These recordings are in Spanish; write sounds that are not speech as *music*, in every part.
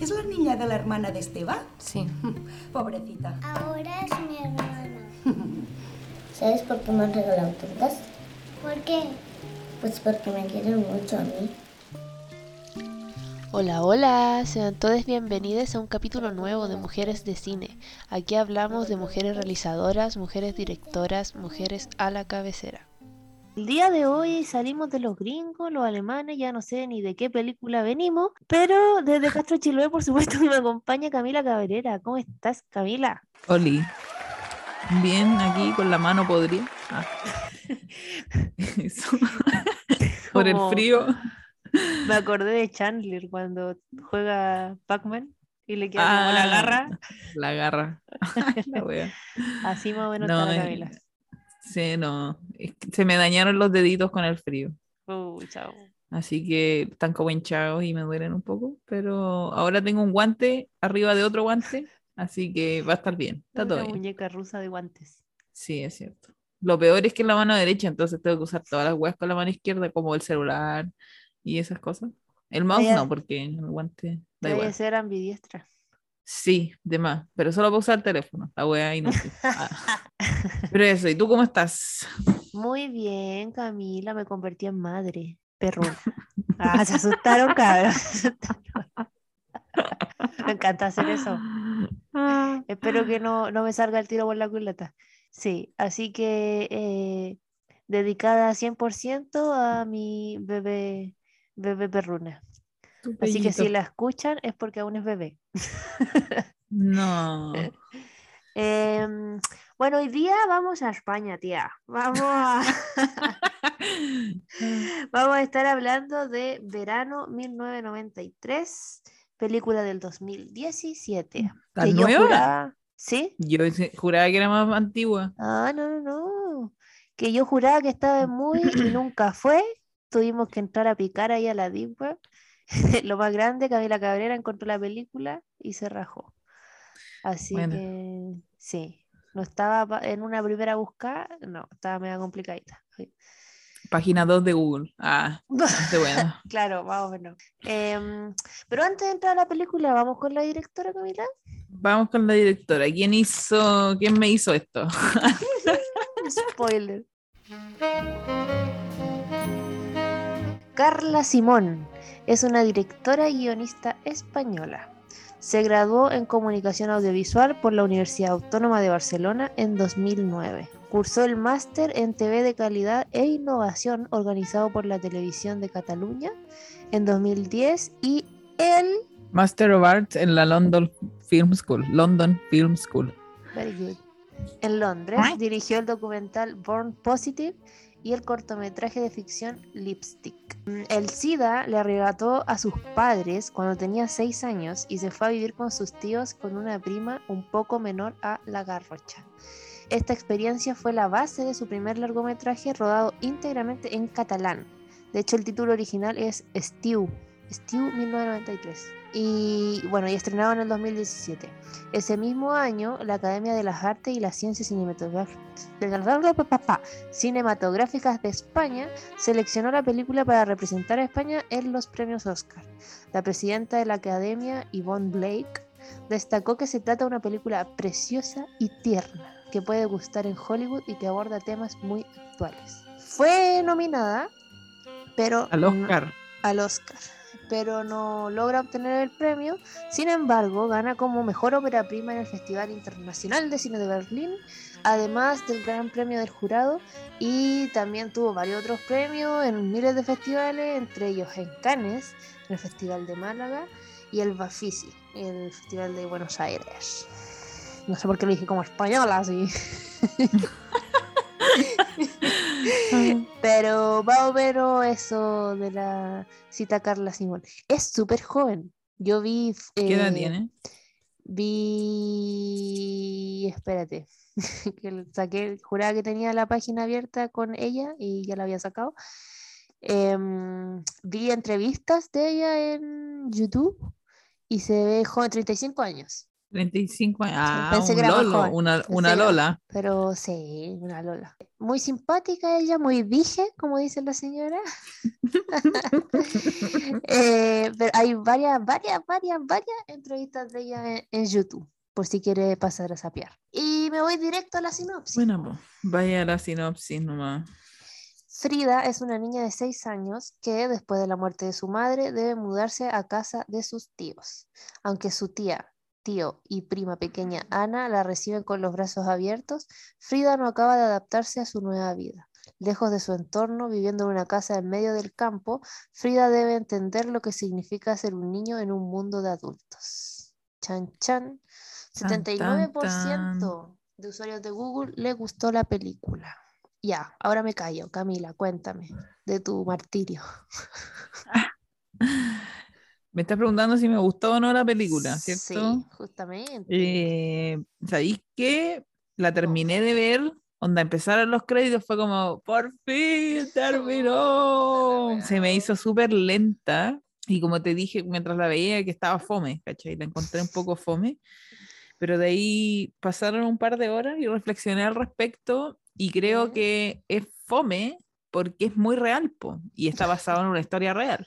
¿Es la niña de la hermana de Esteban? Sí. *laughs* Pobrecita. Ahora es mi hermana. *laughs* ¿Sabes por qué me han regalado tortas? ¿Por qué? Pues porque me quieren mucho a mí. Hola, hola, sean todos bienvenidos a un capítulo nuevo de Mujeres de Cine. Aquí hablamos de mujeres realizadoras, mujeres directoras, mujeres a la cabecera. El día de hoy salimos de los gringos, los alemanes, ya no sé ni de qué película venimos, pero desde *laughs* Castro Chiloé, por supuesto, me acompaña Camila Cabrera. ¿Cómo estás, Camila? Oli. Bien, aquí con la mano podría. Ah. *laughs* Eso. *laughs* Por el frío. Me acordé de Chandler cuando juega Pac-Man y le queda como la Ah, garra. La garra. La. Así más o menos No, está la eh, Camila. Sí, no. se me dañaron los deditos con el frío. Uy, chao. Así que están como hinchados y me duelen un poco. Pero ahora tengo un guante arriba de otro guante. Así que va a estar bien. Está todo bien. muñeca rusa de guantes. Sí, es cierto. Lo peor es que es la mano derecha, entonces tengo que usar todas las weas con la mano izquierda, como el celular y esas cosas. El mouse Vaya- no, porque el guante da igual. ser ambidiestra. Sí, de más, pero solo para usar el teléfono. La wea inútil. Ah. *laughs* Pero eso, ¿y tú cómo estás? Muy bien, Camila, me convertí en madre. Perruna. *laughs* Ah, se asustaron, cabrón. *laughs* se asustaron. Me encanta hacer eso. Ah, Espero que no, no me salga el tiro por la culata. Sí, así que eh, dedicada 100% a mi bebé, bebé perruna. Tu Así que si la escuchan es porque aún es bebé. *laughs* No. Em, bueno, hoy día vamos a España, tía. Vamos a, *laughs* *laughs* vamos a estar hablando de Verano 1993, película del 2017. ¿Tan que yo nueva? juraba- ¿Sí? Yo juraba que era más antigua. Ah, no, no, no. Que yo juraba que estaba en muy y nunca fue. Tuvimos que entrar a picar ahí a la Deep Web. *laughs* Lo más grande, Camila Cabrera encontró la película y se rajó. Así Bueno. que sí, no estaba en una primera buscada, no, estaba media complicadita. sí. Página 2 de Google. Ah, *laughs* bastante bueno. Claro, más o menos. Em, pero antes de entrar a la película, vamos con la directora Camila. Vamos con la directora. ¿Quién hizo, quién me hizo esto? *laughs* Spoiler. Carla Simón es una directora y guionista española. Se graduó en comunicación audiovisual por la Universidad Autónoma de Barcelona en 2009. Cursó el máster en TV de calidad e innovación organizado por la Televisión de Cataluña en 2010 y el Master of Arts en la London Film School. London Film School. Very good. En Londres dirigió el documental Born Positive y el cortometraje de ficción Lipstick. El SIDA le arrebató a sus padres cuando tenía 6 años y se fue a vivir con sus tíos con una prima un poco menor a La Garrocha. Esta experiencia fue la base de su primer largometraje rodado íntegramente en catalán. De hecho, el título original es Stew, Stew 1993. Y bueno, y estrenado en el 2017. Ese mismo año, la Academia de las Artes y las Ciencias Cinematográficas de España seleccionó la película para representar a España en los premios Oscar. La presidenta de la Academia, Yvonne Blake, destacó que se trata de una película preciosa y tierna que puede gustar en Hollywood y que aborda temas muy actuales. Fue nominada, pero Al no- Oscar. al Oscar, pero no logra obtener el premio. Sin embargo, gana como mejor ópera prima en el Festival Internacional de Cine de Berlín, además del Gran Premio del Jurado, y también tuvo varios otros premios en miles de festivales, entre ellos en Cannes, en el Festival de Málaga, y el Bafisi, el Festival de Buenos Aires. No sé por qué lo dije como española, así. *laughs* Pero más o menos eso de la cita Carla Simón. Es súper joven. Yo vi. ¿Qué edad eh, tiene? Vi. Espérate. *laughs* que saqué, juraba que tenía la página abierta con ella y ya la había sacado. Em, vi entrevistas de ella en YouTube y se ve joven, 35 años. 35 años. Ah, pensé un que era Lolo, una, Lola. Pero sí, una Lola. Muy simpática ella, muy vige, como dice la señora. *laughs* Eh, pero hay varias, varias, varias, varias entrevistas de ella en, en YouTube, por si quiere pasar a sapear. Y me voy directo a la sinopsis. Bueno, pues, vaya la sinopsis nomás. Frida es una niña de 6 años que después de la muerte de su madre debe mudarse a casa de sus tíos. Aunque su tía, tío y prima pequeña Ana la reciben con los brazos abiertos, Frida no acaba de adaptarse a su nueva vida. Lejos de su entorno, viviendo en una casa en medio del campo, Frida debe entender lo que significa ser un niño en un mundo de adultos. Chan chan. Tan, tan, 79% de usuarios de Google le gustó la película. Ya, ahora me callo. Camila, cuéntame de tu martirio. Me estás preguntando si me gustó o no la película, ¿cierto? Sí, justamente. Eh, ¿sabéis qué? La terminé de ver, onda, empezaron los créditos, fue como, por fin terminó. *laughs* Se me hizo súper lenta y como te dije mientras la veía que estaba fome, ¿cachai? La encontré un poco fome, pero de ahí pasaron un par de horas y reflexioné al respecto y creo que es fome porque es muy real, po, y está *laughs* basado en una historia real.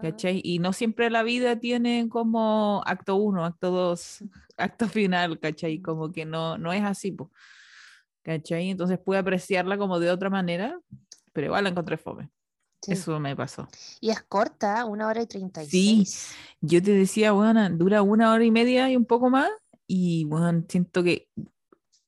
¿Cachai? Y no siempre la vida tiene como acto 1, acto 2, *laughs* *laughs* acto final, ¿cachai? Como que no, no es así, po, ¿cachai? Entonces pude apreciarla como de otra manera, pero igual la encontré fome. Sí. Eso me pasó. Y es corta, una hora y treinta y seis. Yo te decía, bueno, dura una hora y media y un poco más, y bueno, siento que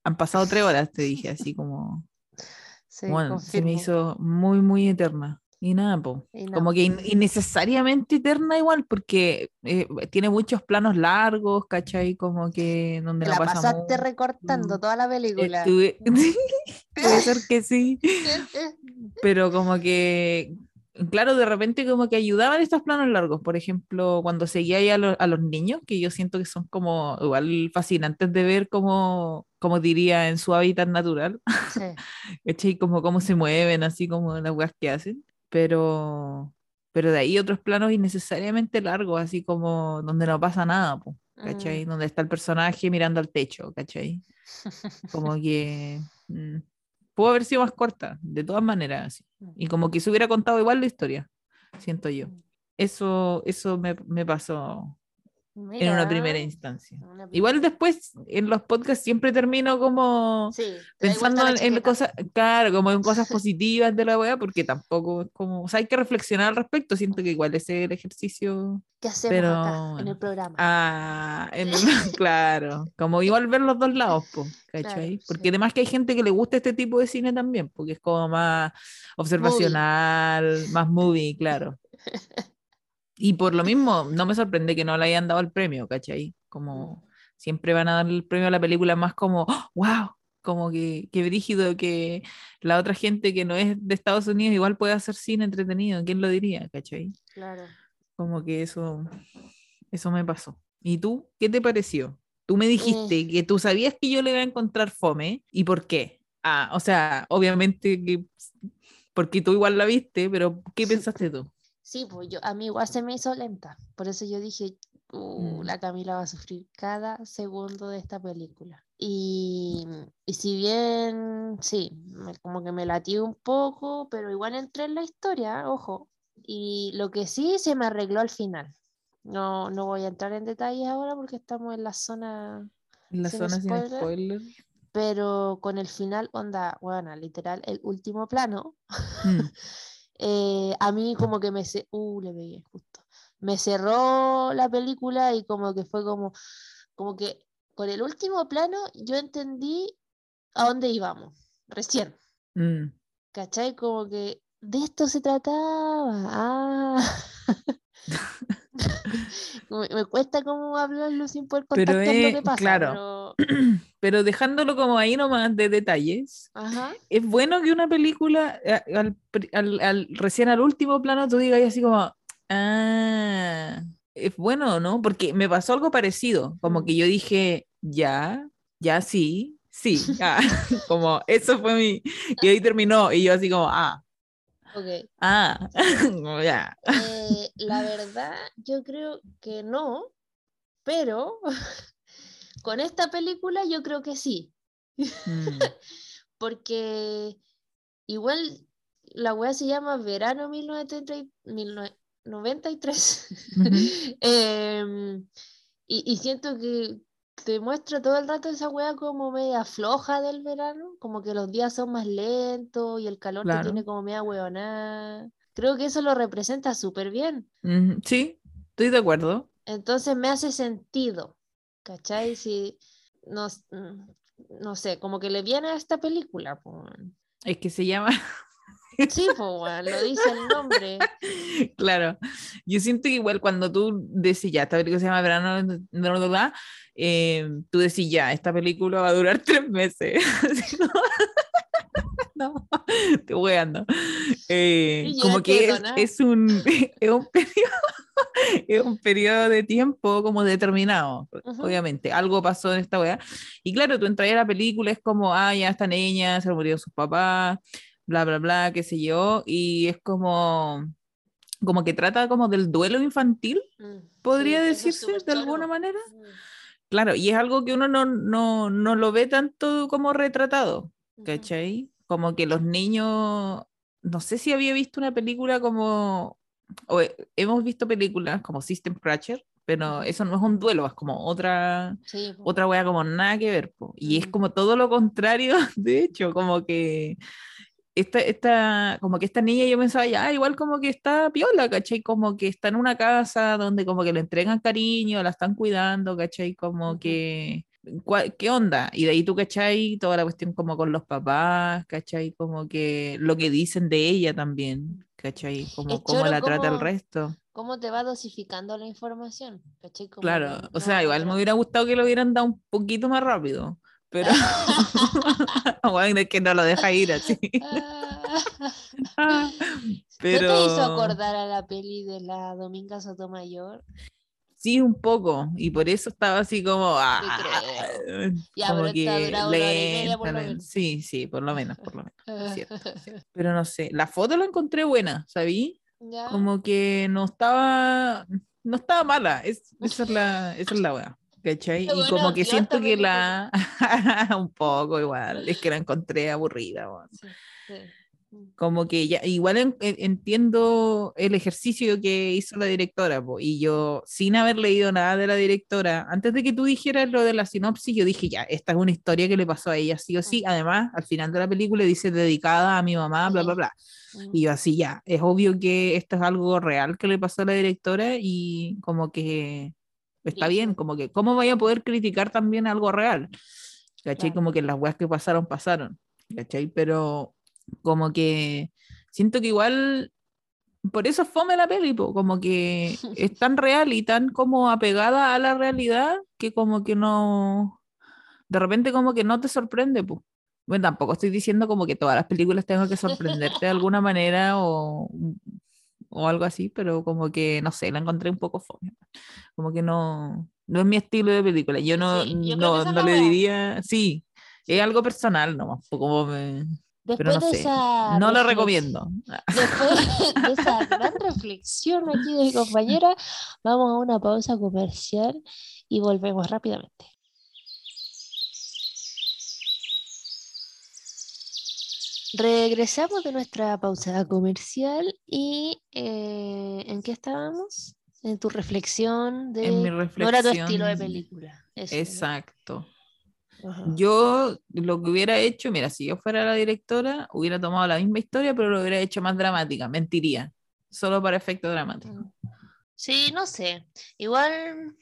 han pasado tres horas, te dije, así como, *laughs* Sí, bueno, se me confirmo. hizo muy, muy eterna. Y nada, po. Y. Como que in- innecesariamente eterna igual, porque eh, tiene muchos planos largos, ¿cachai? Como que donde la pasa pasaste recortando toda la película. Estuve- *laughs* *laughs* Puede ser que sí, pero como que, claro, de repente como que ayudaban estos planos largos. Por ejemplo, cuando seguía ahí a, lo- a los niños, que yo siento que son como igual fascinantes de ver como, como diría, en su hábitat natural. Sí. *laughs* ¿cachai? Como cómo se mueven, así como las weas que hacen. Pero, pero de ahí otros planos innecesariamente largos, así como donde no pasa nada, po, ¿cachai? Mm. Donde está el personaje mirando al techo, ¿cachai? *laughs* Como que mm, pudo haber sido más corta, de todas maneras, así. Y como que se hubiera contado igual la historia, siento yo. Eso, eso me, me pasó en una primera instancia. una Igual después en los podcasts siempre termino como Sí, pensando en, cosas, claro, como en cosas *laughs* positivas de la weá, porque tampoco es como, o sea, hay que reflexionar al respecto, siento que igual ese es el ejercicio, ¿Qué hacemos pero acá en el programa? ah, en el- *laughs* claro, como igual ver los dos lados, po. Claro, porque sí. además que hay gente que le gusta este tipo de cine también, porque es como más observacional, más movie, claro. *laughs* Y por lo mismo, no me sorprende que no le hayan dado el premio, ¿cachai? Como siempre van a dar el premio a la película más como, wow, como que, que brígido que la otra gente que no es de Estados Unidos igual puede hacer cine entretenido, ¿quién lo diría, cachai? Claro. Como que eso, eso me pasó. ¿Y tú? ¿Qué te pareció? Tú me dijiste Eh. que tú sabías que yo le iba a encontrar fome, ¿y por qué? Ah, o sea, obviamente que porque tú igual la viste, pero ¿qué pensaste tú? Sí, pues yo, a mí igual se me hizo lenta. Por eso yo dije, "Uh, Mm. la Camila va a sufrir cada segundo de esta película. Y, y si bien, sí, me- como que me latí un poco, pero igual entré en la historia, ojo. Y lo que sí se me arregló al final. No, no voy a entrar en detalles ahora porque estamos en la zona, En la Sin zona sin spoiler. spoiler. pero con el final, onda, bueno, literal, el último plano. Mm. *laughs* *laughs* eh, a mí como que me... Uh, le pegué justo. Me cerró la película y como que fue como, como que con el último plano yo entendí a dónde íbamos, recién. Mm. ¿Cachai? Como que de esto se trataba. Ah. *laughs* *laughs* me, cuesta como hablarlo sin poder Pero contactar lo es- que pasa. claro. pero- *clears throat* Pero dejándolo como ahí nomás de detalles, Ajá. es bueno que una película, eh, al, al- al- recién al último plano, tú digas así como, ah, es bueno, ¿no? Porque me pasó algo parecido, como que yo dije, ya, ya sí, sí, ah", *laughs* como eso fue mi, y ahí terminó, y yo así como, ah, Ok. ah, *laughs* ya. Eh, *laughs* la verdad, yo creo que no, pero *laughs* con esta película yo creo que sí. Mm, Porque igual la wea se llama Verano 1930 1993. Ujú. Em, y, y siento que te muestra todo el rato esa wea como media floja del verano, como que los días son más lentos y el calor te Claro. tiene como media hueonada. Creo que eso lo representa súper bien. Sí, estoy de acuerdo. Entonces me hace sentido, ¿cachai? Si no, mm, no sé, como que le viene a esta película. weón. Es que se llama, *laughs* Sí, weón, lo dice el nombre. *laughs* claro, yo siento que igual cuando tú decís ya, esta película se llama Verano, bla, bla, bla, eh, tú decís ya, esta película va a durar *laughs* tres meses. No, te voy ando. Y como que es, es un, *laughs* es un periodo, es un periodo de tiempo como determinado, Ujú. obviamente, algo pasó en esta wea. Y claro, tú entras a la película, es como, ah, ya esta niña se murió sus papás, bla, bla, bla, qué sé yo, y es como, como que trata como del duelo infantil, Mm, podría sí, eso es decirse de alguna manera. Mm, Claro, y es algo que uno no, no, no lo ve tanto como retratado. ¿cachai? Como que los niños, no sé si había visto una película como, o he- hemos visto películas como System Crusher, pero eso no es un duelo, es como otra, Sí, po. otra wea como nada que ver, po. Y es Mm. como todo lo contrario, *laughs* de hecho, como que esta, esta, como que esta niña yo pensaba ya, igual como que está piola, ¿cachai? Como que está en una casa donde como que le entregan cariño, la están cuidando, ¿cachai? Como que, ¿cuál- ¿qué onda? Y de ahí tú, ¿cachai? Toda la cuestión como con los papás, ¿cachai? Como que lo que dicen de ella también, ¿cachai? Como cómo la trata el resto. ¿Cómo te va dosificando la información? ¿Cachai? Como Claro, o sea, no- igual me hubiera gustado que lo hubieran dado un poquito más rápido, pero *laughs* bueno, es que no lo deja ir así. *laughs* Pero ¿No te hizo acordar a la peli de la Dominga Sotomayor? sí, un poco, y por eso estaba así como, ah, Ya, como pero que y media por lo lenta, lenta. menos. Sí, sí, por lo menos, por lo menos. *laughs* cierto, Pero no sé, la foto la encontré buena, ¿sabí? Ya. Como que no estaba, no estaba mala, es, esa es la, esa es la weá. ¿Cachai? Está Y como que siento que la *laughs* un poco igual, es que la encontré aburrida. Sí, sí. Mm. Como que ya, igual en- en- entiendo el ejercicio que hizo la directora, po, y yo, sin haber leído nada de la directora, antes de que tú dijeras lo de la sinopsis, yo dije, ya, esta es una historia que le pasó a ella, sí o sí. Además, al final de la película dice dedicada a mi mamá, bla, bla, bla. Mm. Y yo así, ya, es obvio que esto es algo real que le pasó a la directora y como que está bien, Brígido. como que, ¿cómo vaya a poder criticar también algo real? ¿Cachai? Claro. Como que las weas que pasaron, pasaron. ¿Cachai? Pero como que siento que igual por eso es fome la peli, po, como que *laughs* es tan real y tan como apegada a la realidad que como que no, de repente como que no te sorprende, pues. Bueno, tampoco estoy diciendo como que todas las películas tengan que sorprenderte de alguna manera o, o algo así, pero como que, no sé, la encontré un poco fome. Como que no, no es mi estilo de película. Yo no, Sí, yo no, no le diría, sí, es algo personal nomás, como me- pero Después no de sé, esa no la reflex- recomiendo. Después *laughs* de esa gran reflexión aquí de mi compañera, vamos a una pausa comercial y volvemos rápidamente. Regresamos de nuestra pausa comercial y eh, ¿en qué estábamos? En tu reflexión de En mi no era tu estilo de película. eso, ¿no? Exacto. Yo lo que hubiera hecho, mira, si yo fuera la directora, hubiera tomado la misma historia, pero lo hubiera hecho más dramática, mentiría, solo para efecto dramático. Mm. Sí, no sé. Igual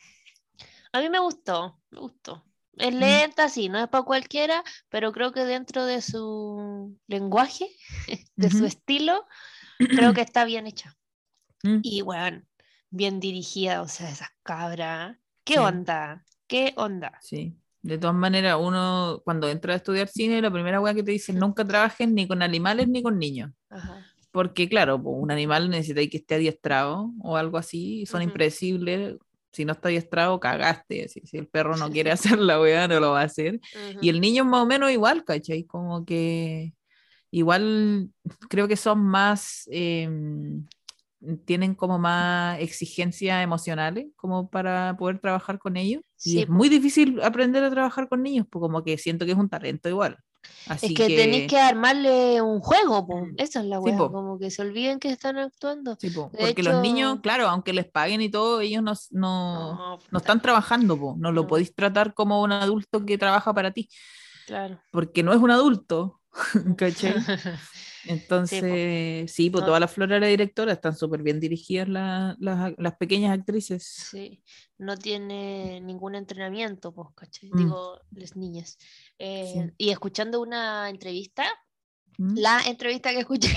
a mí me gustó, me gustó. Es lenta, sí, no es para cualquiera, pero creo que dentro de su lenguaje, *laughs* de su estilo, creo que está bien hecha. Mm. Y bueno, bien dirigida, o sea, esas cabras. ¿Qué Sí. onda? ¿Qué onda? Sí. De todas maneras, uno cuando entra a estudiar cine, la primera weá que te dicen, nunca trabajen ni con animales ni con niños. Ajá. Porque claro, un animal necesita que esté adiestrado o algo así, son impredecibles. Si no está adiestrado, cagaste. Si el perro no quiere *laughs* hacer la weá, no lo va a hacer. Y el niño más o menos igual, ¿cachai? Como que igual creo que son más, em, tienen como más exigencias emocionales como para poder trabajar con ellos. Y Sí, es po. muy difícil aprender a trabajar con niños, pues como que siento que es un talento igual. Así Es que, tenéis que armarle un juego, po. Mm. Esa es la Sí, weá, po. como que se olviden que están actuando. Sí, po, porque los niños, hecho- claro, aunque les paguen y todo, ellos no, no, no puta, están trabajando, po. no lo No. podéis tratar como un adulto que trabaja para ti, Claro. porque no es un adulto, *laughs* ¿cachai? *laughs* Entonces, sí, pues No. toda la flora de la directora están súper bien dirigidas la- las, las pequeñas actrices. Sí, no tiene ningún entrenamiento, pues, ¿cachai? Mm. Digo, las niñas. Eh, Y escuchando una entrevista, ¿Mm? la entrevista que escuché,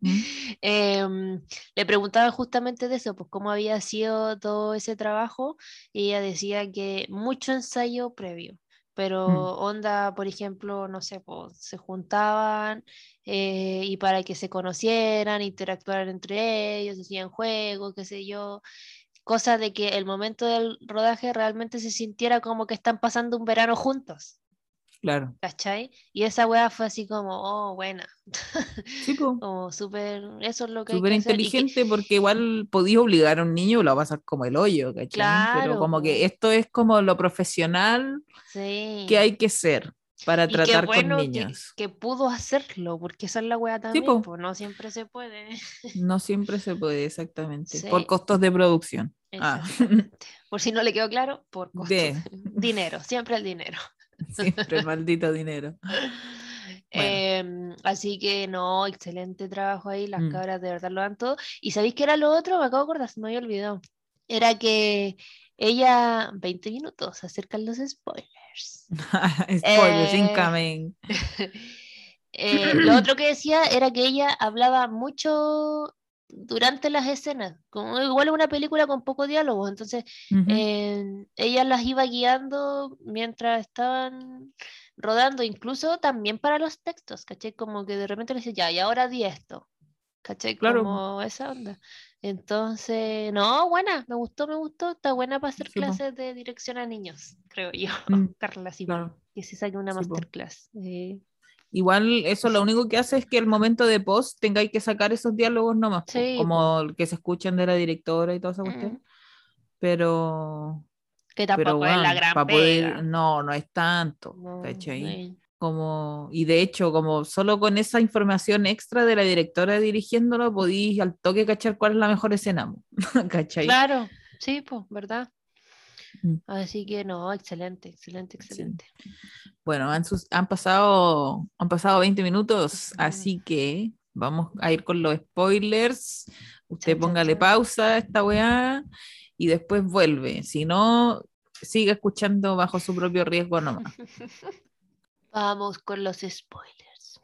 Mm. *laughs* em, le preguntaban justamente de eso, pues cómo había sido todo ese trabajo, y ella decía que mucho ensayo previo, pero Mm. onda, por ejemplo, no sé, pues se juntaban eh, y para que se conocieran, interactuaran entre ellos, hacían juegos, qué sé yo, cosa de que el momento del rodaje realmente se sintiera como que están pasando un verano juntos. Claro. ¿Cachai? Y esa weá fue así como, oh, buena. Sí, *laughs* pues. Como súper, eso es lo que Súper que- inteligente porque igual podía obligar a un niño lo va a pasar como el hoyo, ¿cachai? Claro, Pero como que esto es como lo profesional sí. que hay que ser para Y tratar bueno con niños. Que, pudo hacerlo, porque esa es la weá también, pues no siempre se puede. *laughs* No siempre se puede, exactamente. Sí. Por costos de producción. Ah. Por si no le quedó claro, por *laughs* costos. De. Dinero, siempre el dinero. *laughs* siempre el maldito dinero. Em, así que no, excelente trabajo ahí, las Mm. cabras de verdad lo dan todo. ¿Y sabéis qué era lo otro? Me acabo de acordar, se me había olvidado. Era que ella, 20 minutos, acercan los spoilers. *laughs* Spoilers Eh, incoming. *laughs* Eh, lo otro que decía era que ella hablaba mucho durante las escenas, como igual es una película con poco diálogo, entonces Ujú. eh, ella las iba guiando mientras estaban rodando, incluso también para los textos, ¿cachai? Como que de repente le decía, ya, y ahora di esto, ¿cachai? Claro. Como esa onda. Entonces, no, buena, me gustó, me gustó, está buena para hacer Sí, po. clases de dirección a niños, creo yo, Mm, *laughs* Carla, sí, claro. que se saque una Sí, po. masterclass. eh, Igual eso lo único que hace es que el momento de post tengáis que sacar esos diálogos nomás, Sí, como el que se escuchan de la directora y toda esa cuestión. mm, Pero, que pero tampoco es la bueno, gran pa' poder- no, no es tanto, No, Como, y de hecho, como solo con esa información extra de la directora dirigiéndolo, podéis al toque cachar cuál es la mejor escena, *laughs* ¿cachai? Claro, sí, pues, ¿verdad? Así que no, excelente, excelente, excelente. Bueno, han, sus- han pasado, han pasado 20 minutos, así que vamos a ir con los spoilers. Usted Chan, póngale chan. pausa a esta weá y después vuelve. Si no, siga escuchando bajo su propio riesgo nomás. *laughs* Vamos con los spoilers.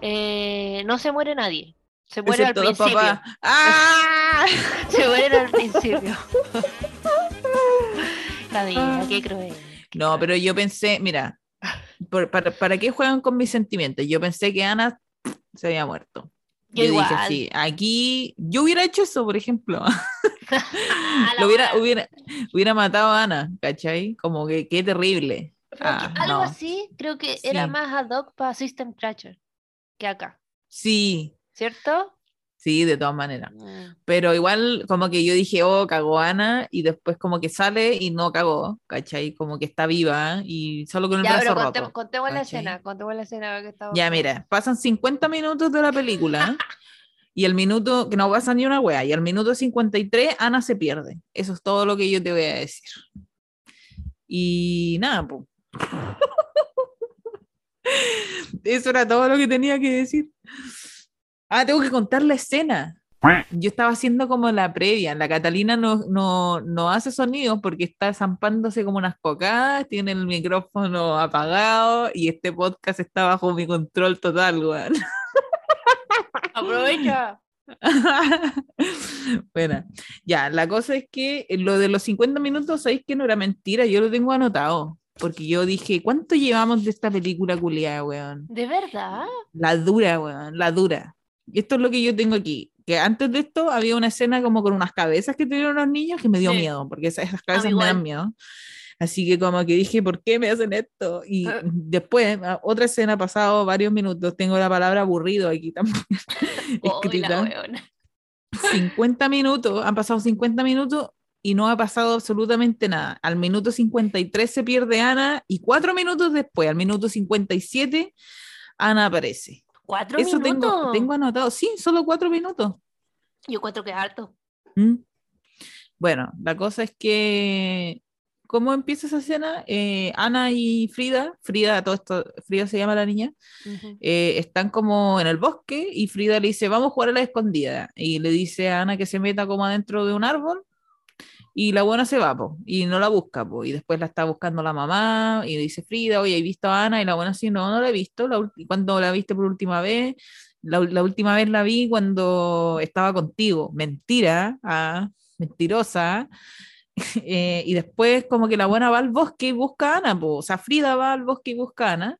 Eh, no se muere nadie. *laughs* Se muere al principio. *laughs* ¡Ah! Se mueren al principio. Qué cruel. No, pero yo pensé, mira, por- para, ¿para qué juegan con mis sentimientos? Yo pensé que Ana se había muerto. Yo Yo, dije, sí, aquí yo hubiera hecho eso, por ejemplo. *laughs* Lo hubiera, hubiera, hubiera matado a Ana, ¿cachai? Como que qué terrible. Ah, algo no. así, creo que era más ad hoc para System Crasher que acá, Sí, ¿cierto? sí, de todas maneras. Mm. Pero igual como que yo dije, oh, cagó Ana, y después como que sale y no cagó, ¿cachai? Como que está viva y solo con el Ya, pero brazo contemos, roto. contemos la escena, contemos la escena que estaba. Ya, mira, pasan 50 minutos de la película *laughs* y el minuto, que no pasa ni una wea, y al minuto 53 Ana se pierde. Eso es todo lo que yo te voy a decir. Y nada, pues. *laughs* Eso era todo lo que tenía que decir. Ah, tengo que contar la escena. Yo estaba haciendo como la previa. La Catalina no, no, no hace sonidos porque está zampándose como unas cocadas, tiene el micrófono apagado y este podcast está bajo mi control total, weón. *laughs* Aprovecha. *laughs* bueno, ya, la cosa es que lo de los 50 minutos, sabéis que no era mentira, yo lo tengo anotado. Porque yo dije, ¿cuánto llevamos de esta película culiada, weón? ¿De verdad? La dura, weón, la dura. Y esto es lo que yo tengo aquí. Que antes de esto había una escena como con unas cabezas que tenían unos niños que me dio Sí. miedo, porque esas, esas cabezas me dan miedo. Así que como que dije, ¿por qué me hacen esto? Y Ah. después, otra escena, pasado varios minutos, tengo la palabra aburrido aquí también *laughs* escrita. weona. 50 minutos, han pasado 50 minutos y no ha pasado absolutamente nada. Al minuto 53 se pierde Ana y cuatro minutos después, al minuto 57, Ana aparece. ¿Cuatro Eso minutos? tengo, tengo anotado. Sí, solo cuatro minutos. Yo encuentro que es harto. ¿Mm? Bueno, la cosa es que, ¿cómo empieza esa escena? Eh, Ana y Frida, Frida, todo esto, Frida se llama la niña, Ujú. eh, están como en el bosque y Frida le dice, vamos a jugar a la escondida. Y le dice a Ana que se meta como adentro de un árbol y la buena se va, po, y no la busca, po, y después la está buscando la mamá y dice Frida, oye, ¿he visto a Ana? Y la buena sí, no, no la he visto. La ¿Cuándo la viste por última vez? La, la última vez la vi cuando estaba contigo. Mentira, ah, mentirosa. *laughs* Eh, y después como que la buena va al bosque y busca a Ana, po. o sea, Frida va al bosque y busca a Ana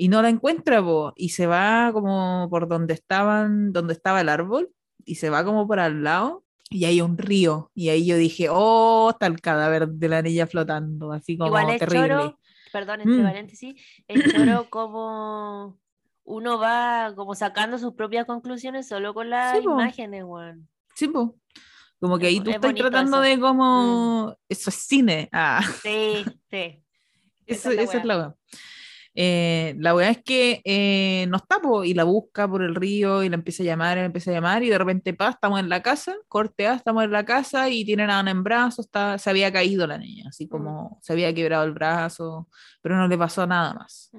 y no la encuentra, po, y se va como por donde estaban, donde estaba el árbol, y se va como por al lado, y hay un río, y ahí yo dije, oh, está el cadáver de la niña flotando, así como Igual es terrible. choro, perdón, entre Mm. paréntesis, es choro *clears throat* como uno va como sacando sus propias conclusiones solo con las Sí, imágenes, weón. Sí, po. Como que ahí tú es estás tratando eso. de como, eso es cine, ah. Sí, sí. *laughs* Eso- Esa es la weá. Eh, la weá es que eh, no está, po, y la busca por el río y la empieza a llamar, y la empieza a llamar, y de repente, pa, estamos en la casa, corte A, estamos en la casa y tienen a Ana en brazos, está, se había caído la niña, así como se había quebrado el brazo, pero no le pasó nada más.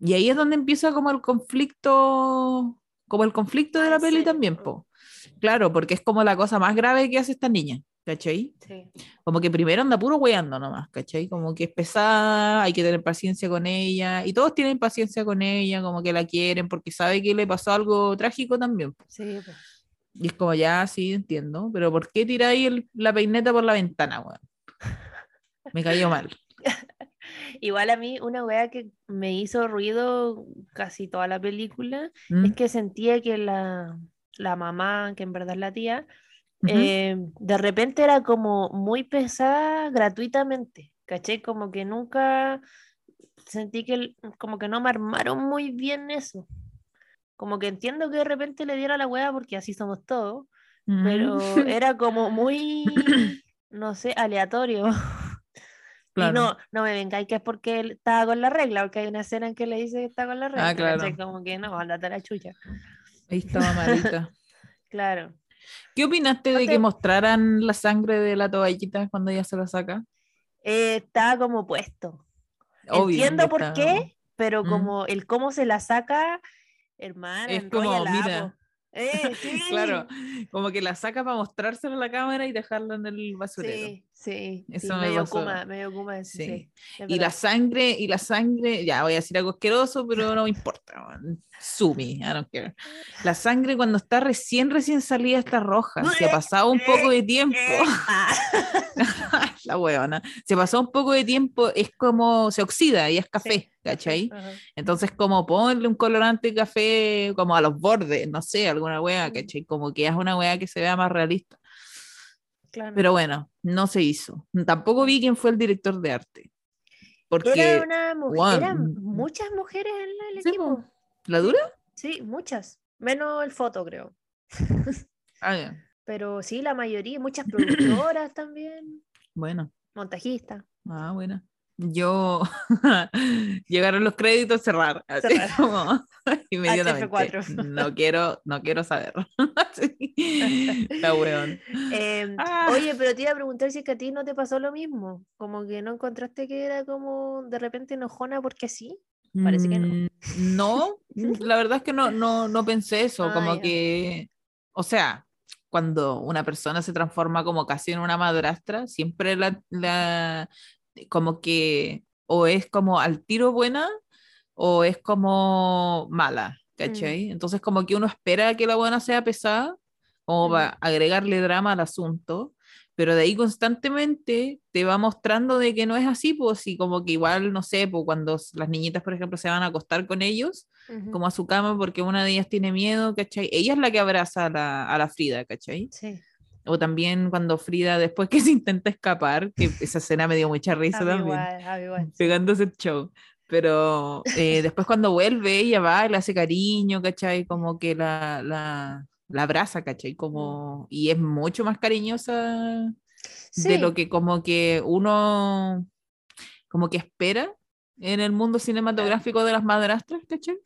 Y ahí es donde empieza como el conflicto, como el conflicto de Ah, la ¿en peli serio? también, po. Claro, porque es como la cosa más grave que hace esta niña, ¿cachai? Sí. Como que primero anda puro weando nomás, ¿cachai? Como que es pesada, hay que tener paciencia con ella, y todos tienen paciencia con ella, como que la quieren, porque sabe que le pasó algo trágico también. Sí, po. Y es como, ya, sí, entiendo, pero ¿por qué tiráis el- la peineta por la ventana, weón? Me cayó mal. *laughs* Igual a mí una wea que me hizo ruido casi toda la película ¿Mm? es que sentía que la, la mamá, que en verdad es la tía, Eh, de repente era como muy pesada gratuitamente, ¿caché? Como que nunca sentí que el- como que no me armaron muy bien eso. Como que entiendo que de repente le diera la wea porque así somos todos, pero *laughs* era como muy, no sé, aleatorio. *laughs* Y no, no me vengáis que es porque él estaba con la regla, porque hay una escena en que le dice que está con la regla. Ah, claro. Como que no, andate a la chucha. Ahí estaba malita. *laughs* Claro. ¿Qué opinaste de que mostraran la sangre de la toallita cuando ella se la saca? Eh, estaba como puesto. Obvio, Entiendo por está- qué, pero Mm. como el cómo se la saca, hermana, Es como, mira. Eh, *laughs* sí. Claro, como que la saca para mostrársela a la cámara y dejarla en el basurero. Sí, sí, sí, Eso me medio pasó. Kuma, medio Kuma, sí, Sí. sí, es Y la sangre, y la sangre, ya voy a decir algo asqueroso, pero no me importa. Sumi, I don't care. La sangre cuando está recién, recién salida está roja. Se ha pasado un poco de tiempo. *laughs* *laughs* La huevona. Se pasó un poco de tiempo, es como se oxida y es café, ¿cachai? *laughs* ajá. Entonces, como ponle un colorante café como a los bordes, no sé, alguna hueá. ¿cachai? Como que es una hueá que se vea más realista. Claro. Pero bueno, no se hizo. Tampoco vi quién fue el director de arte. Porque, Era una mujer, eran mm, muchas mujeres en el Sí, equipo. po. ¿la dura? Sí, muchas. Menos el foto, creo. *laughs* Ah. Pero sí, la mayoría, muchas *clears throat* productoras también, Bueno, montajistas. ah, bueno. Yo *laughs* llegaron los créditos cerrar, así Cerrar. *laughs* como *laughs* inmediatamente. HF4. No quiero, no quiero saber. Sí. La weón. Em, Ah. Oye, pero te iba a preguntar si es que a ti no te pasó lo mismo. Como que no encontraste que era como de repente enojona porque sí. Parece que no. Mm, No, la verdad es que no, no, no pensé eso, Ah, como ya. que, o sea, cuando una persona se transforma como casi en una madrastra, siempre la, la como que o es como al tiro buena o es como mala, Mm. ¿cachai? Entonces como que uno espera que la buena sea pesada, como Mm. para agregarle drama al asunto, pero de ahí constantemente te va mostrando de que no es así, pues, y como que igual, no sé, pues cuando las niñitas, por ejemplo, se van a acostar con ellos, como a su cama, porque una de ellas tiene miedo, ¿cachai? Ella es la que abraza a la, a la Frida, ¿cachai? Sí. O también cuando Frida, después que se intenta escapar, que esa escena me dio mucha *laughs* risa también, igual, igual. pegándose el show. Pero eh, después cuando vuelve, ella va, le hace cariño, ¿cachai? Como que la, la, la abraza, ¿cachai? Como, y es mucho más cariñosa Sí, de lo que como que uno como que espera en el mundo cinematográfico de las madrastras, ¿cachai?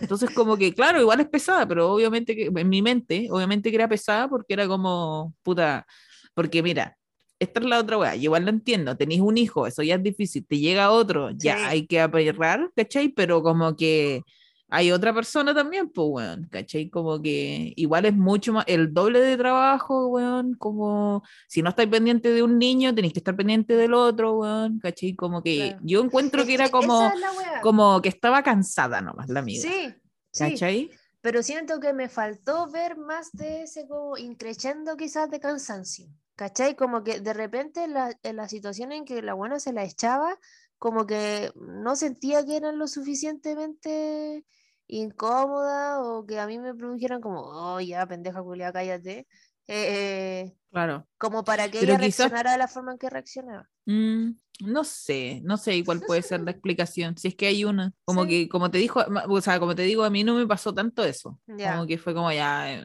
Entonces como que, claro, igual es pesada, pero obviamente que en mi mente, obviamente que era pesada porque era como, puta, porque mira, esta es la otra weá, igual lo entiendo, tenéis un hijo, eso ya es difícil, te llega otro, ya Sí. hay que aperrar, ¿cachai? Pero como que hay otra persona también, pues, weón, ¿cachai? Como que igual es mucho más, el doble de trabajo, weón, como si no estáis pendiente de un niño, tenéis que estar pendiente del otro, weón, ¿cachai? Como que Claro. yo encuentro Es que era como, es como que estaba cansada nomás la amiga, Sí, sí. ¿cachai? Pero siento que me faltó ver más de ese como increchendo quizás de cansancio. ¿Cachai? Como que de repente en la, en la situación en que la buena se la echaba, como que no sentía que eran lo suficientemente incómoda o que a mí me produjeran como, oh ya, pendeja culia, cállate. eh, Claro. como para que Pero ella quizás- reaccionara de la forma en que reaccionaba. Mm, no sé, no sé cuál puede ser la *laughs* explicación, si es que hay una, como Sí. que, como te dijo, o sea, como te digo, a mí no me pasó tanto eso, Ya. como que fue como ya, eh,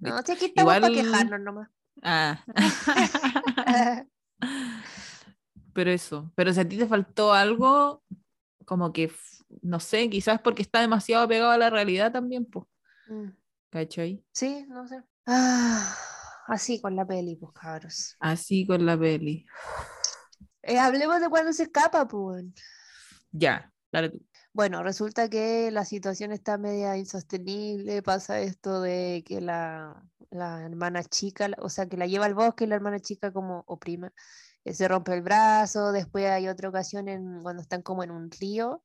No, si aquí estamos para Igual- quejarnos nomás. ah. *laughs* *laughs* pero eso, pero si a ti te faltó algo, como que, no sé, quizás porque está demasiado pegado a la realidad también, pues, Mm, ¿cachai? Sí, no sé. Ah, así con la peli, pues cabros. Así con la peli. Eh, hablemos de cuando se escapa, pues. Ya, dale tú. Bueno, resulta que la situación está media insostenible, pasa esto de que la, la hermana chica, o sea, que la lleva al bosque y la hermana chica como o prima, eh, se rompe el brazo, después hay otra ocasión en, cuando están como en un río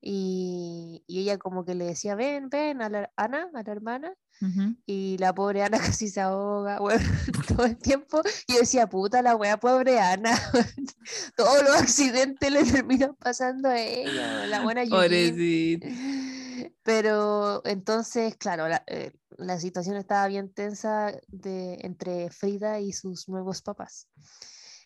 y, y ella como que le decía, ven, ven a la Ana, a la hermana, Ujú. y la pobre Ana *laughs* casi se ahoga, weón, *laughs* todo el tiempo. Y yo decía, puta la wea, pobre Ana. *laughs* Todos los accidentes le terminan pasando a ella, la buena. Pero entonces, claro, la, eh, la situación estaba bien tensa de, entre Frida y sus nuevos papás.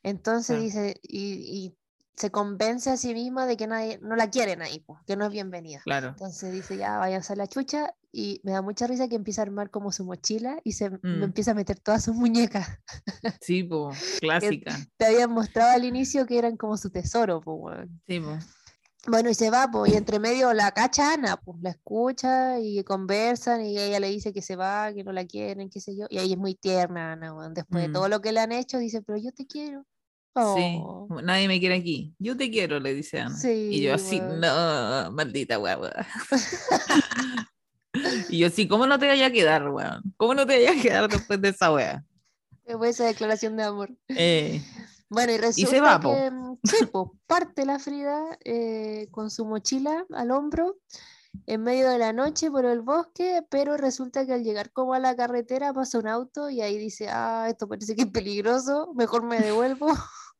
Entonces Claro. dice, y, y se convence a sí misma de que nadie, no la quieren ahí, po, que no es bienvenida. Claro. Entonces dice, ya, váyanse a la chucha. Y me da mucha risa que empieza a armar como su mochila y se me Mm. empieza a meter todas sus muñecas. *laughs* Sí, pues, clásica. Te habían mostrado al inicio que eran como su tesoro, pues, weón. Sí, pues. Bueno, y se va, pues, y entre medio la cacha Ana, pues, la escucha y conversan y ella le dice que se va, que no la quieren, qué sé yo. Y ahí es muy tierna Ana. Después de Mm. todo lo que le han hecho, dice, pero yo te quiero. Sí, Oh, nadie me quiere aquí. Yo te quiero, le dice Ana. y Sí, yo así, no, maldita guagua. *laughs* *laughs* y yo así, ¿cómo no te vaya a quedar, weón? ¿Cómo no te vaya a quedar después de esa wea? qué fue esa declaración de amor. Eh, *laughs* Bueno, y resulta va, po. que mm, sí, po, parte la Frida eh, con su mochila al hombro en medio de la noche por el bosque, pero resulta que al llegar como a la carretera pasa un auto y ahí dice, ah, esto parece que es peligroso, mejor me devuelvo.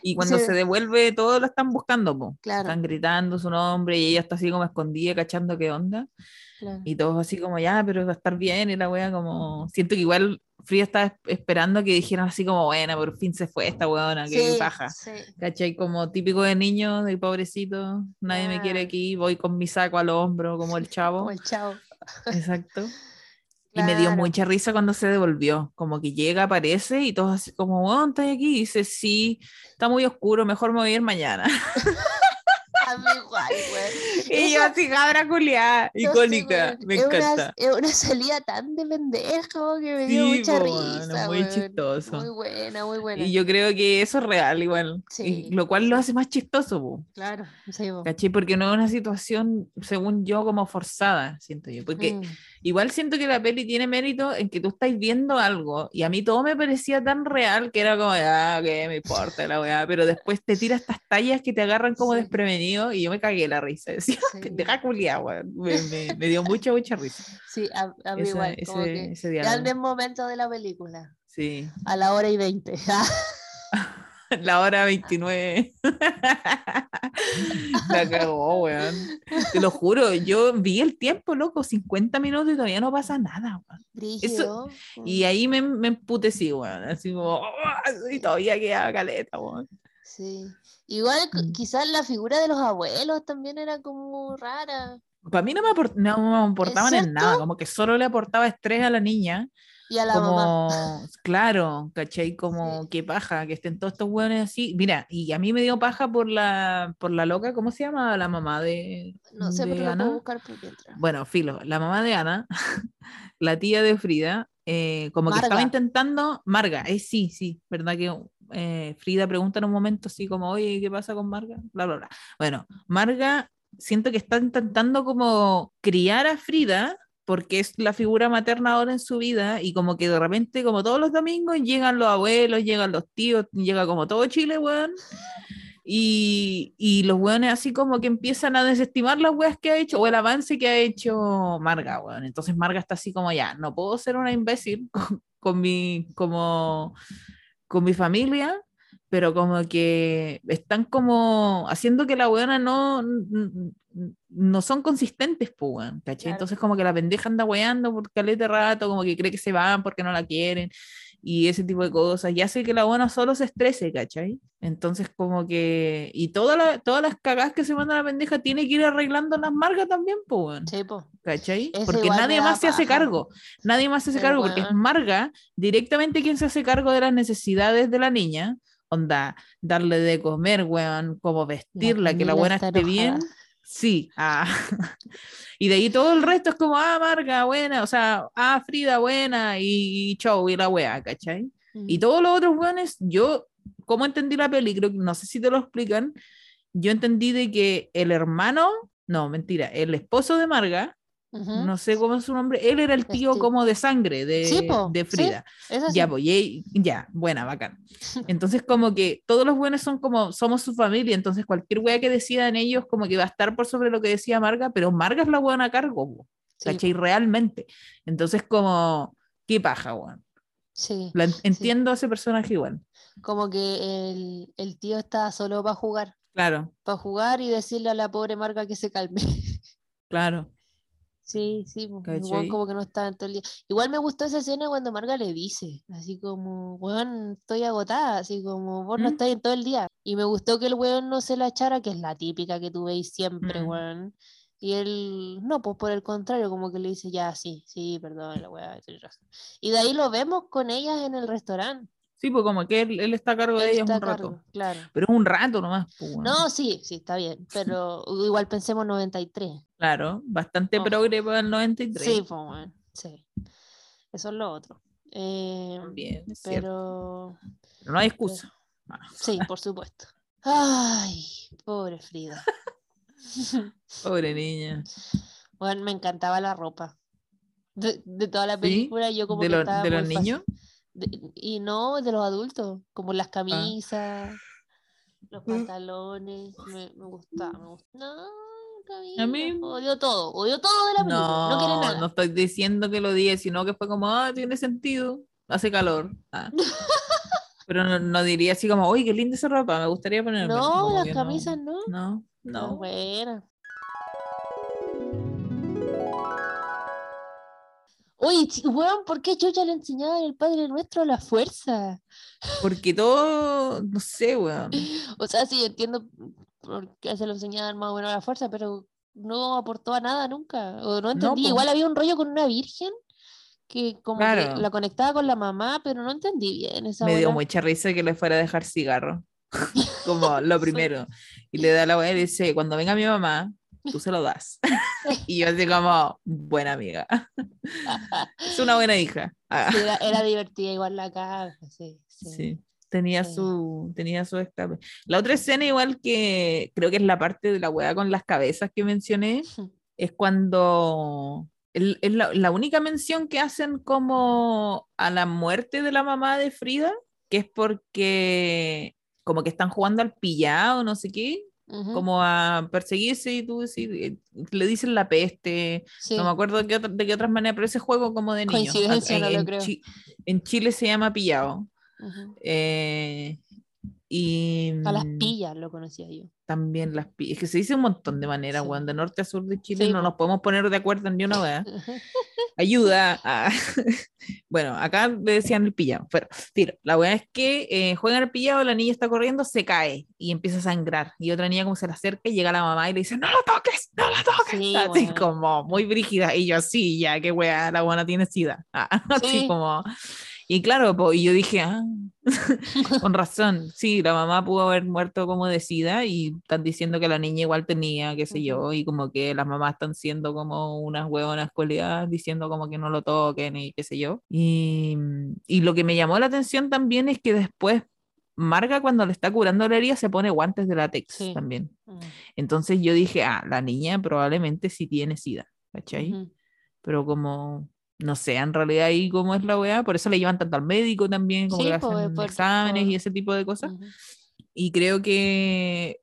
Y cuando Sí. se devuelve, todos lo están buscando, po. Claro. Están gritando su nombre y ella está así como escondida, cachando qué onda. Claro. Y todos así como, ya, pero va a estar bien. Y la wea como, siento que igual Frida estaba es- esperando que dijeran así como, buena, por fin se fue esta weona, que Sí, baja. sí. ¿Cachai? Como típico de niño, de pobrecito, nadie me quiere aquí, voy con mi saco al hombro, como el *laughs* chavo. Como el chavo. Exacto. Y me dio Claro. mucha risa cuando se devolvió, como que llega, aparece y todos así como, bueno, ¿estás aquí? Y dice, sí, está muy oscuro, mejor me voy a ir mañana. *laughs* A mí igual, güey. *laughs* y yo así, cabra culiada, icónica, güey, me es una- encanta. es una salida tan de pendejo que me dio Sí, mucha risa. muy güey. chistoso. Muy buena, muy buena. Y yo creo que eso es real igual, y Sí, lo cual lo sí. hace más chistoso, po, Claro, sí, po. ¿cachai? Porque no es una situación, según yo, como forzada, siento yo, porque Mm, Igual siento que la peli tiene mérito en que tú estás viendo algo y a mí todo me parecía tan real que era como, ah, que me importa la weá, pero después te tira estas tallas que te agarran como Sí. desprevenido y yo me cagué la risa. *laughs* Decía, Sí. pendeja culiá, weón. Me, me- me dio mucha, mucha risa. Sí, a, a mí Ese, igual, como ese, que ese diálogo. momentos de la película, Sí. a la hora y veinte. *laughs* *laughs* La hora 29. *laughs* La cagó, weón. Te lo juro, yo vi el tiempo, loco, 50 minutos y todavía no pasa nada, weón. Brígido. Y ahí me, me emputecí, weón. Así como, "Oh", y todavía queda caleta, weón. Sí. Igual Mm. quizás la figura de los abuelos también era como rara. Para mí no me, aport- no me aportaban en nada, como que solo le aportaba estrés a la niña. Y a la como, mamá. claro, ¿cachai? Como Sí. qué paja, que estén todos estos hueones así. Mira, y a mí me dio paja por la, por la loca, ¿cómo se llama? La mamá de, No sé, de pero lo Ana. puedo buscar por mientras. Bueno, filo, la mamá de Ana, *laughs* la tía de Frida, eh, como que estaba intentando, Marga, eh, sí, sí, ¿verdad que eh, Frida pregunta en un momento así como, oye, ¿qué pasa con Marga? Bla, bla, bla. Bueno, Marga siento que está intentando como criar a Frida porque es la figura materna ahora en su vida y como que de repente, como todos los domingos, llegan los abuelos, llegan los tíos, llega como todo Chile, weón. Y, y los weones así como que empiezan a desestimar las weas que ha hecho o el avance que ha hecho Marga, weón. Entonces Marga está así como ya, no puedo ser una imbécil con, con mi, como, con mi familia, pero como que están como haciendo que la weona no, no son consistentes, pues, ¿cachai? Claro. Entonces como que la pendeja anda weando por calete rato, como que cree que se van porque no la quieren y ese tipo de cosas, y hace que la buena solo se estrese, ¿cachai? Entonces como que, y toda la- todas las cagadas que se manda la pendeja tiene que ir arreglando las margas también, pues, weón. Sí, po. ¿Cachai? Eso Porque nadie más se hace cargo. Nadie más se hace Pero cargo porque es. Marga directamente quien se hace cargo de las necesidades de la niña. Onda, darle de comer, weón, como vestirla, que la buena esté bien. Sí. ah. *laughs* y de ahí todo el resto es como, ah, Marga, buena, o sea, ah, Frida, buena, y, y show, y la wea, ¿cachai? Y Mm. todos los otros weones, yo, como entendí la peli, creo que no sé si te lo explican, yo entendí de que el hermano, no, mentira, el esposo de Marga, Ujú. no sé cómo es su nombre, él era el tío Steve. como de sangre de, Sí, de sí, Frida. Es así. Ya, pues, ya, buena, bacán. *laughs* Entonces, como que todos los buenos son como, somos su familia, entonces cualquier wea que decidan ellos, como que va a estar por sobre lo que decía Marga, pero Marga es la buena a cargo, Sí, ¿cachai? Realmente. Entonces, como, qué paja, weón. sí. La en- Entiendo a ese personaje igual. Como que el, el tío está solo para jugar. Claro, Para jugar y decirle a la pobre Marga que se calme. *laughs* claro. Sí, sí, weón ¿Cachai? como que no estaba en todo el día. Igual me gustó esa escena cuando Marga le dice, así como, weón, estoy agotada, así como, vos no ¿Mm? estáis en todo el día. Y me gustó que el weón no se la echara, que es la típica que tú veis siempre, Mm. weón. Y él, no, pues por el contrario, como que le dice, ya, sí, sí, perdón, la weá, razón. Y de ahí lo vemos con ellas en el restaurante. Sí, pues como que él, él está a cargo de Él ellas está un a rato. cargo, claro. Pero es un rato nomás, pues, weón. No, sí, sí, está bien, pero *laughs* igual pensemos 93. Claro, bastante Ojo. progre para el 93. Sí, pues bueno, sí. Eso es lo otro. Eh, También, es pero Pero no hay excusa. Ah, sí, por supuesto. Ay, pobre Frida. *laughs* Pobre niña. Bueno, me encantaba la ropa. De, de toda la ¿Sí? película, yo como ¿De, que lo- estaba de los niños? de- y no de los adultos, como Ah. las camisas, los Mm. pantalones, me, me gustaba, me gustaba. No, Camila, A mí- odio todo, odio todo de la película, no, No, nada. no estoy diciendo que lo diga, sino que fue como, ah, tiene sentido, hace calor. Ah. *laughs* Pero no, no diría así como, uy, qué linda esa ropa, me gustaría ponerme. No, Como las camisas no. No, No, no. buena. Oye, weón, ¿por qué Chucha le enseñaba el Padre Nuestro la fuerza? Porque todo, no sé, weón. *laughs* O sea, sí, entiendo por qué se lo enseñaban más o menos la fuerza, pero no aportó a nada nunca. O no entendí. po. Igual había un rollo con una virgen que como que Claro. la conectaba con la mamá, pero no entendí bien esa Me dio bola. mucha risa que le fuera a dejar cigarro. *laughs* Como lo primero. Y le da la weá y dice, cuando venga mi mamá, tú se lo das. *laughs* y yo así como, buena amiga. *laughs* es una buena hija. Ah, Sí, era, era divertida igual la caja, sí, sí. sí. Tenía Sí. su, tenía su escape. La otra escena, igual que creo que es la parte de la weá con las cabezas que mencioné, *laughs* es cuando el- es la, la única mención que hacen como a la muerte de la mamá de Frida, que es porque como que están jugando al pillado, no sé qué, como a perseguirse y tú decís, eh, le dicen la peste, sí. no me acuerdo de qué, otra- de qué otras maneras, pero ese juego como de niños. En, no en Chile se llama pillado. Eh, Y A las mm, pillas lo conocía yo. también las pillas. Es que se dice un montón de maneras, Sí. weón. De norte a sur de Chile Sí, no nos podemos poner de acuerdo en ni una weá. *laughs* Ayuda. a- *laughs* bueno, acá le decían el pillado. Pero, tiro, la weá es que eh, juegan el pillado, la niña está corriendo, se cae y empieza a sangrar. Y otra niña como se le acerca y llega la mamá y le dice, no la toques, no la toques. Sí, *laughs* así weón. como muy brígida. Y yo, sí, ya, qué weá, la buena tiene sida. Así Sí. como... Y claro, po, y yo dije, ah, *laughs* con razón, sí, la mamá pudo haber muerto como de sida y están diciendo que la niña igual tenía, qué sé yo, y como que las mamás están siendo como unas huevonas coleadas diciendo como que no lo toquen y qué sé yo. Y, y lo que me llamó la atención también es que después Marga cuando le está curando la herida se pone guantes de látex Sí. también. Mm, Entonces yo dije, ah, la niña probablemente sí tiene sida, ¿cachai? Pero como... No sé, en realidad ahí cómo es la weá, por eso le llevan tanto al médico también, como Sí, que hacen por- exámenes y ese tipo de cosas. Y creo que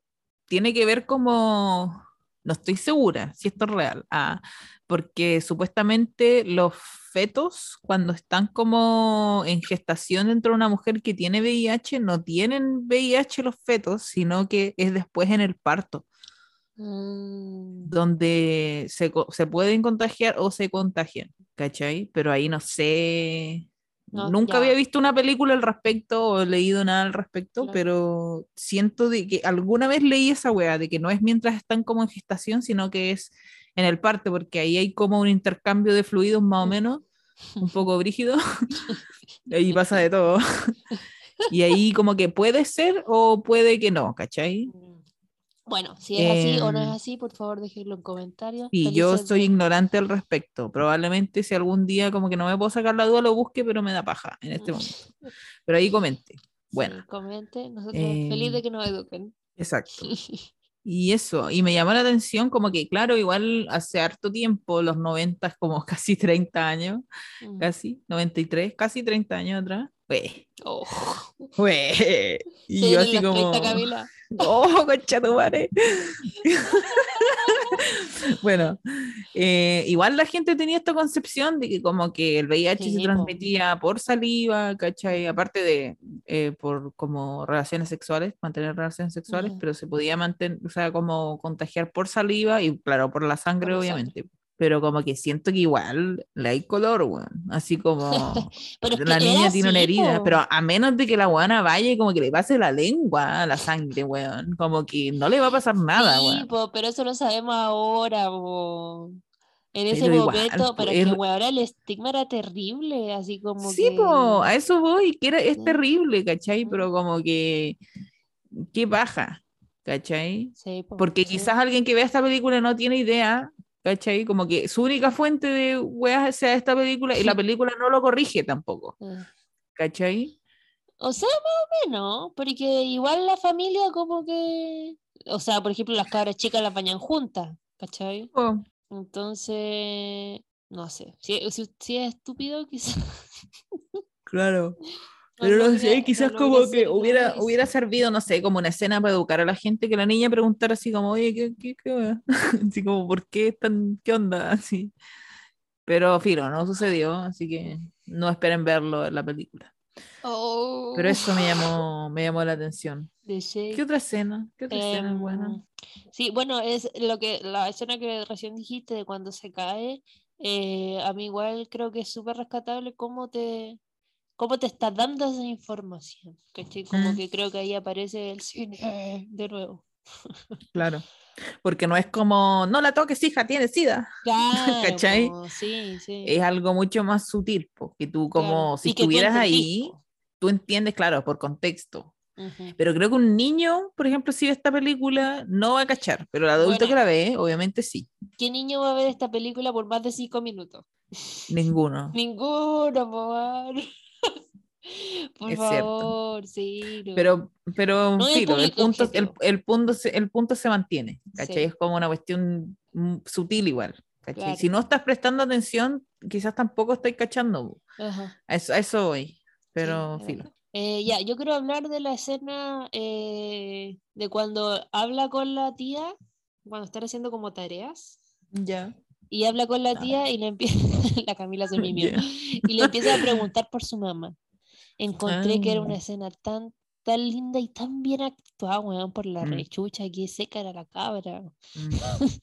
tiene que ver como, no estoy segura si esto es real, ah, porque supuestamente los fetos cuando están como en gestación dentro de una mujer que tiene VIH, no tienen VIH los fetos, sino que es después en el parto, Mm, donde se, se pueden contagiar o se contagian, ¿cachai? Pero ahí no sé, No, Nunca ya. había visto una película al respecto o leído nada al respecto, Claro. pero siento de que alguna vez leí esa wea, de que no es mientras están como en gestación, sino que es en el parto, porque ahí hay como un intercambio de fluidos más o menos, un *laughs* poco brígido, *laughs* ahí pasa de todo. *laughs* Y ahí como que puede ser o puede que no, ¿cachai? Bueno, si es así o no es Em, así, por favor déjenlo en comentarios. Y yo soy ignorante al respecto. Probablemente si algún día como que no me puedo sacar la duda, lo busque, pero me da paja en este *laughs* momento. Pero ahí comente. Sí, Bueno, comenten, nosotros feliz Em, de que nos eduquen. exacto. *laughs* Y eso, y me llamó la atención como que, claro, igual hace harto tiempo, los 90, como *laughs* casi 30 años, Mm. casi, 93, casi 30 años atrás. Fue, Oh, fue. Y yo así como, 30, Camila. *laughs* oh, concha tu madre. *laughs* bueno, eh, igual la gente tenía esta concepción de que como que el VIH Sí, se po. transmitía por saliva, ¿cachai? Aparte de eh, por como relaciones sexuales, mantener relaciones sexuales, pero se podía mantener, o sea, como contagiar por saliva y claro, por la sangre, Por la obviamente. Pero como que siento que igual le hay color, weón. Así como *laughs* Pero la niña tiene una herida, pero a menos de que la weona vaya y como que le pase la lengua a la sangre, weón. Como que no le va a pasar nada, Sí, weón. po, pero eso lo sabemos ahora, po. En ese Pero momento, pero es- que weón, el estigma era terrible, así como Sí, que... po, a eso voy, que era, es Sí. terrible, ¿cachai? Mm. Pero como que, qué baja, ¿cachai? Sí, po, Porque sí. quizás alguien que vea esta película no tiene idea, ¿cachai? Como que su única fuente de weas sea esta película y la película no lo corrige tampoco, Eh. ¿cachai? O sea, más o menos, porque igual la familia como que... O sea, por ejemplo, las cabras chicas las bañan juntas, ¿cachai? Po, Entonces, no sé, si, si, si es estúpido, quizás... Claro. Pero no sé, quizás no como que ser hubiera, hubiera servido, no sé, como una escena para educar a la gente, que la niña preguntara así como, oye, ¿qué, qué, qué wea?" *laughs* Así como, ¿por qué están, qué onda? *laughs* Así. Pero, filo, no sucedió, así que no esperen verlo en la película. Oh, Pero eso me llamó, me llamó la atención. ¿Qué otra escena? ¿Qué otra escena es buena? Em, Sí, bueno, es lo que la escena que recién dijiste de cuando se cae, eh, a mí igual creo que es súper rescatable cómo te, cómo te está dando esa información, ¿cachai? Como Mm. que creo que ahí aparece el cine de nuevo. Claro. Porque no es como, no la toques, hija, tiene sida. *laughs* Claro, ¿Cachai? po, sí, sí. Es algo mucho más sutil, porque tú como, claro. si tú estuvieras ahí, tú entiendes, claro, por contexto. Ujú. Pero creo que un niño, por ejemplo, si ve esta película, no va a cachar, pero el adulto Bueno. que la ve, obviamente sí. ¿Qué niño va a ver esta película por más de cinco minutos? Ninguno. *laughs* Ninguno, por favor. *laughs* Por Es cierto. favor, sí. no. Pero, pero No filo, el punto, el, el punto se, el punto se mantiene, ¿cachai? Sí. Es como una cuestión mm, sutil igual, ¿cachai? Claro. Si no estás prestando atención, quizás tampoco estáis cachando. Ajá. A eso, a eso voy, pero es filo. Eh, ya, yo quiero hablar de la escena eh, de cuando habla con la tía, cuando están haciendo como tareas, Ya. y habla con la tía y le empieza, *laughs* la Camila se *laughs* Ya. y le empieza a preguntar por su mamá. Encontré que era Ah. una escena tan tan linda y tan bien actuada, weón, por la Mm. rechucha, que seca era la cabra. Mm, *laughs*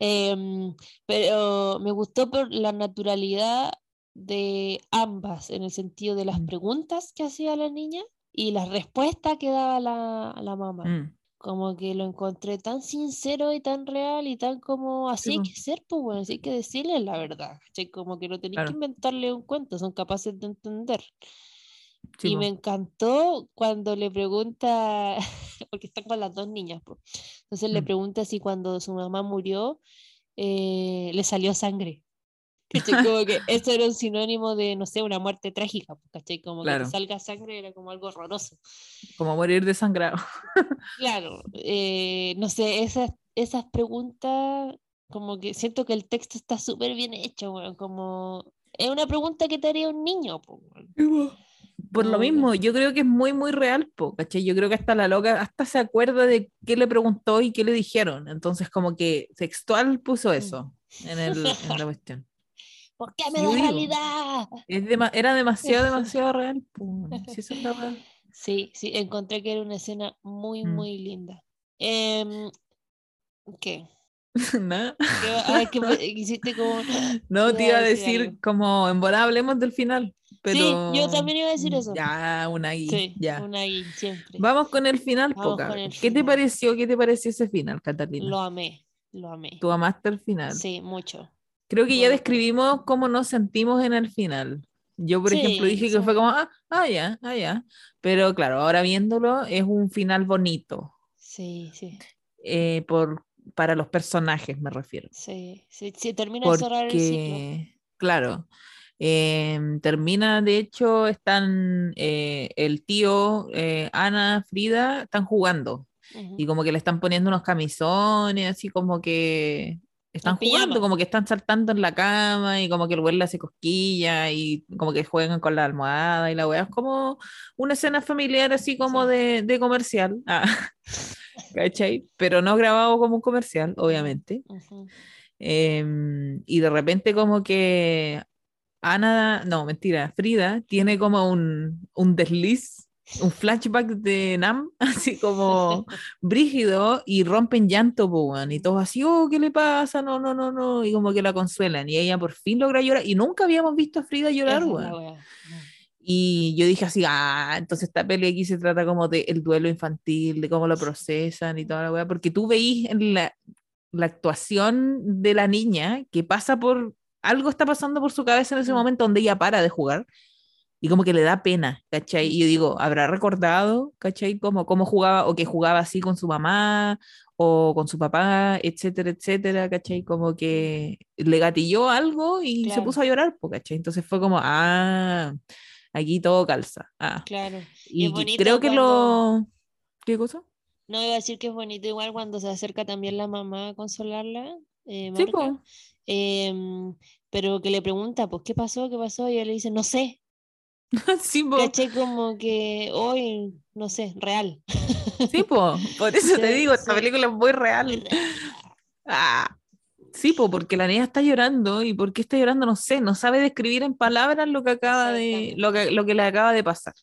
Em, pero me gustó por la naturalidad de ambas, en el sentido de las Mm. preguntas que hacía la niña y las respuestas que daba la, la mamá. mm. Como que lo encontré tan sincero y tan real y tan como así hay que ser, pues bueno, así hay que decirle la verdad, ¿cachai? Como que no tenéis Claro. que inventarle un cuento, son capaces de entender. Sí, Y me encantó cuando le pregunta, *laughs* porque están con las dos niñas, po. Entonces le Mm. pregunta si cuando su mamá murió eh, le salió sangre. *laughs* ¿Cachai? Como que eso era un sinónimo de, no sé, una muerte trágica, ¿cachai? Como que Claro. te salga sangre era como algo horroroso. Como morir desangrado. *laughs* Claro, eh, no sé, esas, esas preguntas, como que siento que el texto está súper bien hecho, weón, como es una pregunta que te haría un niño, po, weón. Por lo mismo, yo creo que es muy, muy real, po, ¿cachai? Yo creo que hasta la loca, hasta se acuerda de qué le preguntó y qué le dijeron. Entonces, como que textual puso eso en, el, en la cuestión. *laughs* ¿Por qué me da realidad? Es dema- era demasiado, *laughs* demasiado real. po. Sí, eso. Sí, sí, encontré que era una escena muy, Mm. muy linda. Em, ¿qué? *laughs* Nada. ¿Qué va- ah, que me- hiciste como... *laughs* No, te iba a decir algo. como, en bola hablemos del final. Pero... yo también iba a decir eso. Ya, una guía. Sí, ya. una ahí, siempre. Vamos con el final, Vamos cabrón. el ¿Qué te final. pareció? ¿Qué te pareció ese final, Catalina? Lo amé, lo amé. ¿Tú amaste el final? Sí, mucho. Creo que ya Bueno. describimos cómo nos sentimos en el final. Yo, por ejemplo, Sí, dije que sí. fue como, ah, ah, ya, ah, ya. Pero claro, ahora viéndolo, es un final bonito. Sí, sí, eh, por, para los personajes, me refiero. sí. Sí, sí, termina de cerrar el ciclo. Porque, claro, em, termina, de hecho, están eh, el tío, eh, Ana, Frida, están jugando. Ujú. Y como que le están poniendo unos camisones, así como que están jugando, pijama. como que están saltando en la cama y como que el güey le hace cosquilla y como que juegan con la almohada y la weá. Es como una escena familiar así como Sí. de, de comercial. Ah, *laughs* ¿Cachai? Pero no grabado como un comercial, obviamente. Em, y de repente como que Ana, no, mentira, Frida tiene como un, un desliz, un flashback de Nam, *laughs* así como brígido y rompen llanto, y todos así, oh, ¿qué le pasa? No, no, no, no, y como que la consuelan y ella por fin logra llorar y nunca habíamos visto a Frida llorar, Y yo dije así, ah, entonces esta peli aquí se trata como de el duelo infantil, de cómo lo procesan y toda la weá, porque tú veís en la, la actuación de la niña que pasa por, algo está pasando por su cabeza en ese momento donde ella para de jugar y como que le da pena, ¿cachai? Y yo digo, ¿habrá recordado, ¿cachai? Como cómo jugaba o que jugaba así con su mamá o con su papá, etcétera, etcétera, ¿cachai? Como que le gatilló algo y se Claro. puso a llorar, ¿cachai? Entonces fue como, ah, aquí todo calza. Ah. Claro. Y bonito creo que cuando- lo... ¿Qué cosa? No iba a decir que es bonito igual cuando se acerca también la mamá a consolarla, eh, Sí, em, pero que le pregunta, pues, ¿qué pasó? ¿Qué pasó? Y ella le dice, no sé, *laughs* sí, po. caché como que hoy, no sé, real. Sí, po. Por *laughs* eso te Sí, digo, esta película es muy real. Ah. Sí, po, porque la niña está llorando y por qué está llorando no sé, no sabe describir en palabras lo que acaba de, lo que, lo que le acaba de pasar.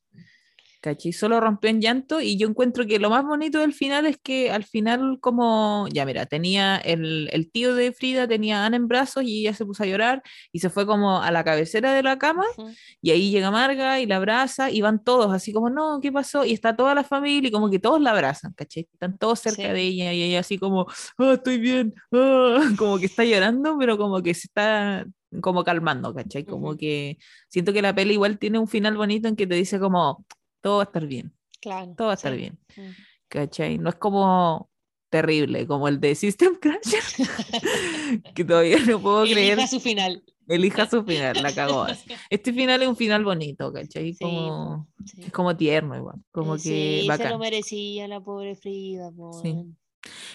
¿Cachai? Solo rompió en llanto y yo encuentro que lo más bonito del final es que al final como, ya mira, tenía el, el tío de Frida, tenía a Ana en brazos y ella se puso a llorar y se fue como a la cabecera de la cama Ujú. y ahí llega Marga y la abraza y van todos así como, no, ¿qué pasó? Y está toda la familia y como que todos la abrazan, ¿cachai? Están todos cerca Sí. de ella y ella así como, ah, estoy bien, ah", *laughs* como que está llorando, pero como que se está como calmando, ¿cachai? Como Ujú. que siento que la peli igual tiene un final bonito en que te dice como, todo va a estar bien, Claro. todo va a estar sí. bien, Mm. ¿cachai? No es como terrible, como el de System Crasher, *laughs* que todavía no puedo creer, Elija su final. elija su final, la cagó. *laughs* Este final es un final bonito, ¿cachai? Sí, Como, sí. es como tierno igual, como Eh, que sí, se bacán. lo merecía la pobre Frida, po, Sí. weón.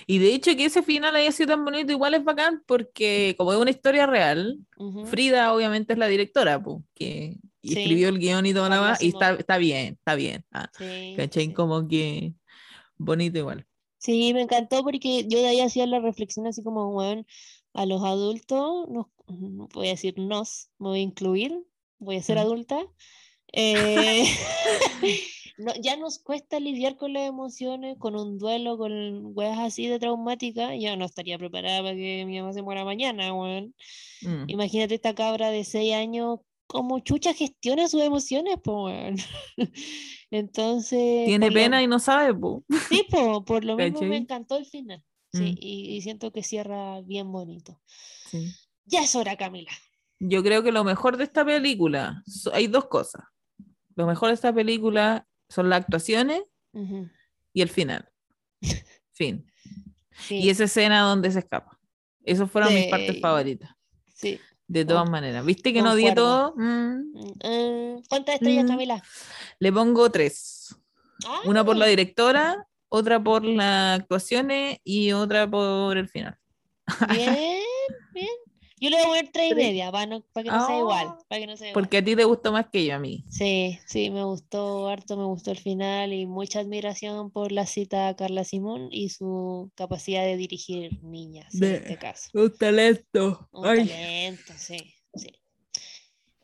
Y de hecho que ese final haya sido tan bonito igual es bacán porque como es una historia real, Ujú. Frida obviamente es la directora, pues, que y Sí. escribió el guion y va- y está, está bien, está bien. ah, Sí, ¿Cachai? Como que bonito igual. Sí, me encantó porque yo de ahí hacía la reflexión así como, weón, a los adultos, nos, no voy a decir nos, me voy a incluir, voy a ser adulta. eh, *laughs* no- ya nos cuesta lidiar con las emociones, con un duelo, con weas así de traumática. Yo no estaría preparada para que mi mamá se muera mañana, weón. Mm. Imagínate esta cabra de 6 años, como chucha gestiona sus emociones, pues. *laughs* Entonces. Tiene lo- pena y no sabe, po. Sí, po, por lo mismo me encantó el final. Sí, Mm. y, y siento que cierra bien bonito. Sí. Ya es hora, Camila. Yo creo que lo mejor de esta película, so- hay dos cosas. Lo mejor de esta película son las actuaciones y el final. *laughs* Fin. Sí, Y esa escena donde se escapa. Esas fueron mis partes favoritas. sí. De todas maneras. ¿Viste que no di todo? Mm. Mm, ¿Cuántas estrellas, Mm. Camila? Le pongo tres. Una por la Ah, directora, otra por las actuaciones y otra por el final. *laughs* Bien. Yo le voy a poner tres y media, para, no, para que no sea igual. Ah, Para que no sea igual. Porque a ti te gustó más que yo a mí. Sí, sí, me gustó harto, me gustó el final y mucha admiración por la cita a Carla Simón y su capacidad de dirigir niñas en este caso. Un talento. Un talento, sí, sí.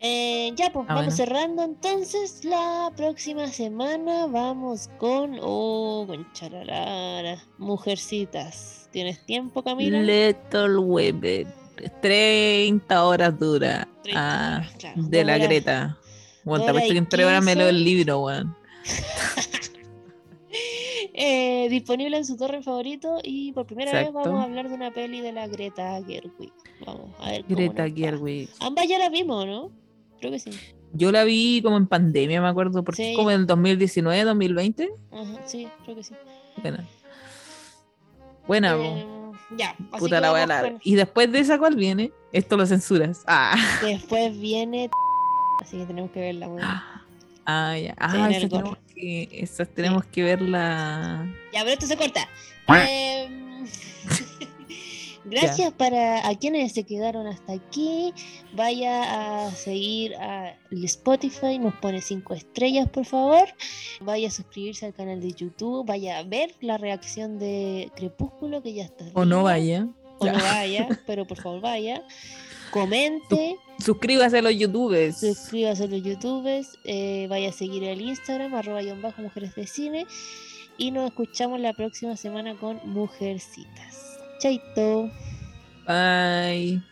Eh, ya, pues Ah, vamos bueno. cerrando entonces. La próxima semana vamos con. Oh, con chararara. Mujercitas. ¿Tienes tiempo, Camila? Little Women. 30 horas dura. 30 Ah, claro. de la horas- Greta. Bueno, te que en 3 horas me leo el 15. libro, weón. *laughs* Eh, disponible en su torre favorito y por primera vez vamos a hablar de una peli de la Greta Gerwig. Vamos a ver cómo Greta. Gerwig. Ambas ya la vimos, ¿no? Creo que sí. Yo la vi como en pandemia, me acuerdo, porque Sí. es como en el 2019, 2020. Ajá, sí, creo que sí. Buena. Buena. Eh, ya, así Puta la voy a con- Y después de esa, ¿cuál viene? Esto lo censuras. Ah, Después viene. Así que tenemos que verla, weón. *gasps* ah ya. Ah, esa tenemos, que, esa tenemos que verla. Ya, pero esto se corta. Em, Gracias para a quienes se quedaron hasta aquí. Vaya a seguir a el Spotify, nos pone cinco estrellas, por favor. Vaya a suscribirse al canal de YouTube. Vaya a ver la reacción de Crepúsculo, que ya está. O no vaya. O no Ya. vaya, *laughs* pero por favor vaya. Comente. Suscríbase a los youtubers. Suscríbase a los youtubers, eh, vaya a seguir el Instagram, arroba bajo mujeres de cine. Y nos escuchamos la próxima semana con Mujercitas. Chaito. Bye.